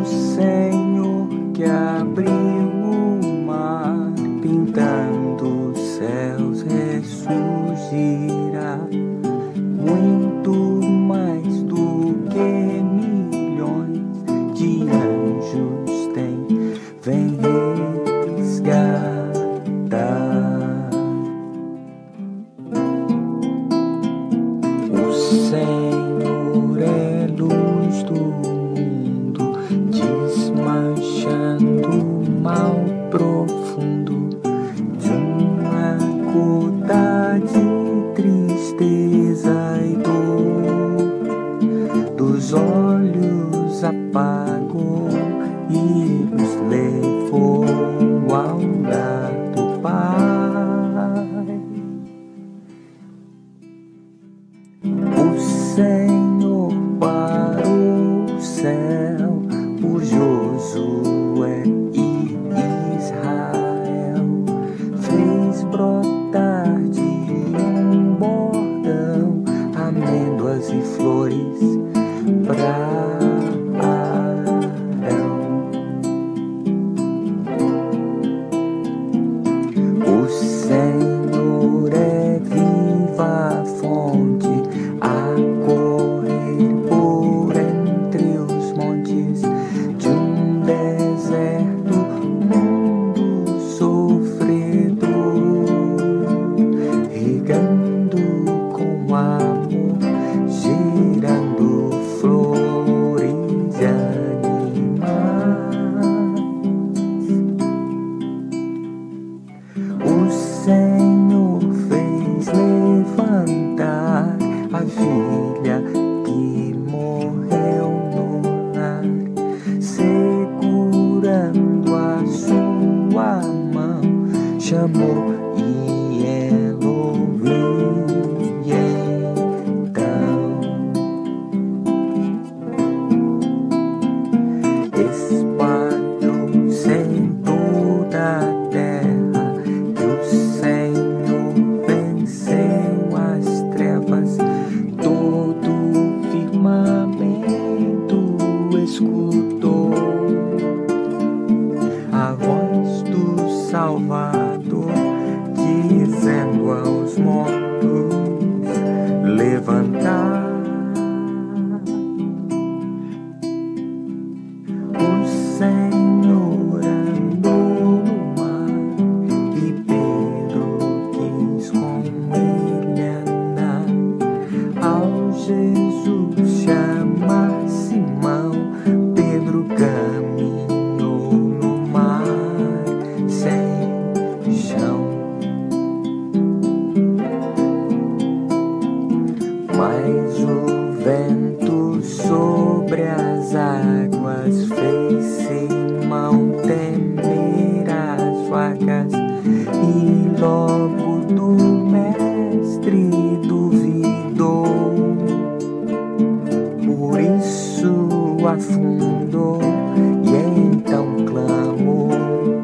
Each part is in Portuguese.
o Senhor. os olhos apagou e nos levou ao lar do Pai. O Senhor Oh my e então clamo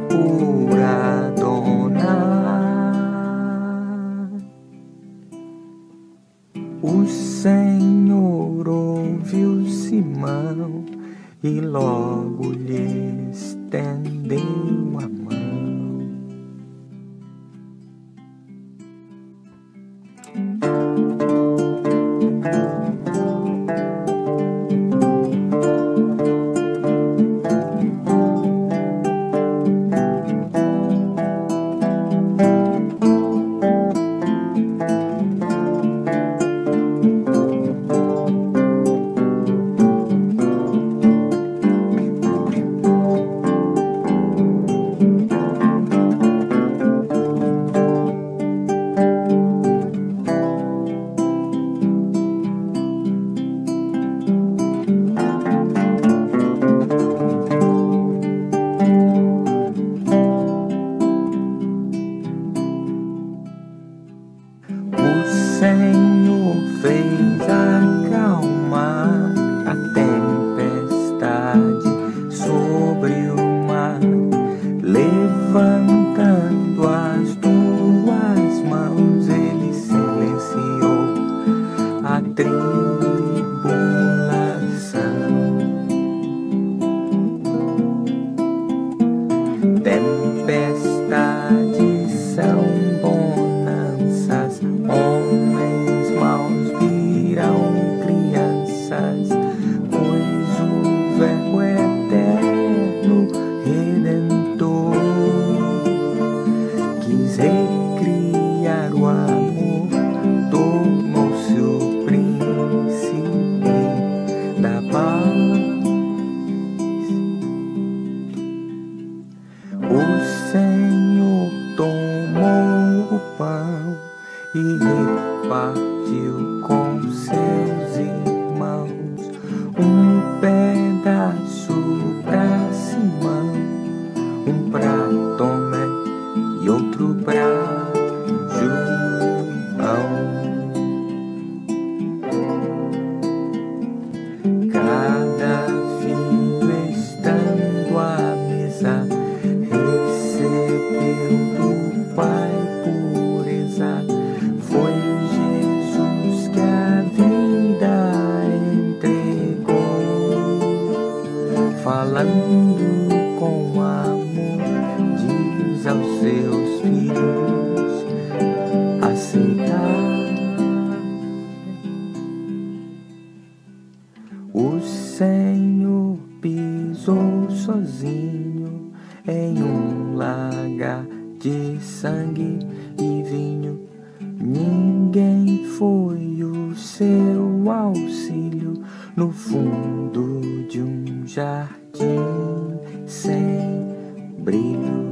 por Adonai. O Senhor ouviu Simão e logo lhe estendeu a mão. fez acalmar a tempestade sobre o mar, levantando as duas mãos, ele silenciou a trilha. 一一八 em um lagar de sangue e vinho. Ninguém foi o seu auxílio no fundo de um jardim sem brilho.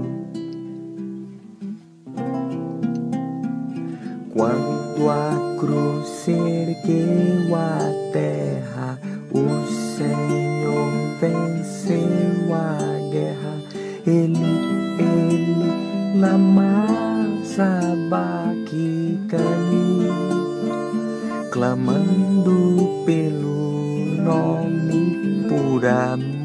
Quando a cruz se ergueu a terra, o Senhor guerra. eli eli nama sabaki kani klamando pelu nomi puram